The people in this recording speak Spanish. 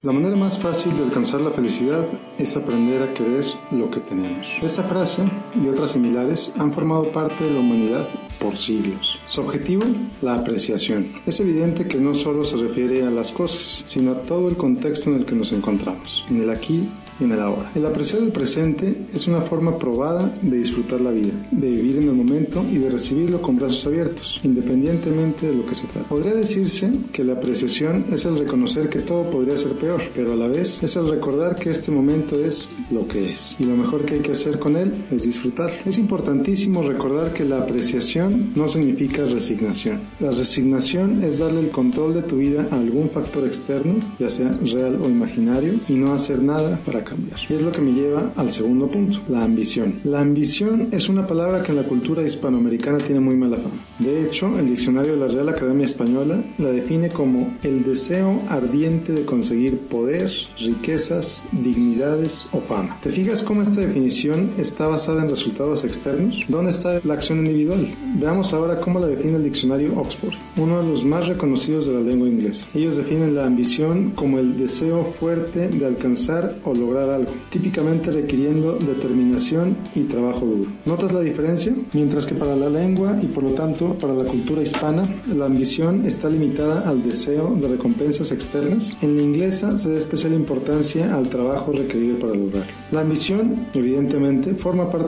La manera más fácil de alcanzar la felicidad es aprender a querer lo que tenemos. Esta frase y otras similares han formado parte de la humanidad por siglos. Su objetivo, la apreciación. Es evidente que no solo se refiere a las cosas, sino a todo el contexto en el que nos encontramos, en el aquí en el ahora. El apreciar el presente es una forma probada de disfrutar la vida, de vivir en el momento y de recibirlo con brazos abiertos, independientemente de lo que se trata. Podría decirse que la apreciación es el reconocer que todo podría ser peor, pero a la vez es el recordar que este momento es lo que es y lo mejor que hay que hacer con él es disfrutar. Es importantísimo recordar que la apreciación no significa resignación. La resignación es darle el control de tu vida a algún factor externo, ya sea real o imaginario, y no hacer nada para cambiar. Y es lo que me lleva al segundo punto, la ambición. La ambición es una palabra que en la cultura hispanoamericana tiene muy mala fama. De hecho, el diccionario de la Real Academia Española la define como el deseo ardiente de conseguir poder, riquezas, dignidades o fama. ¿Te fijas cómo esta definición está basada en resultados externos? ¿Dónde está la acción individual? Veamos ahora cómo la define el diccionario Oxford, uno de los más reconocidos de la lengua inglesa. Ellos definen la ambición como el deseo fuerte de alcanzar o algo, típicamente requiriendo determinación y trabajo duro. ¿Notas la diferencia? Mientras que para la lengua y por lo tanto para la cultura hispana, la ambición está limitada al deseo de recompensas externas, en la inglesa se da especial importancia al trabajo requerido para lograrlo. La ambición, evidentemente, forma parte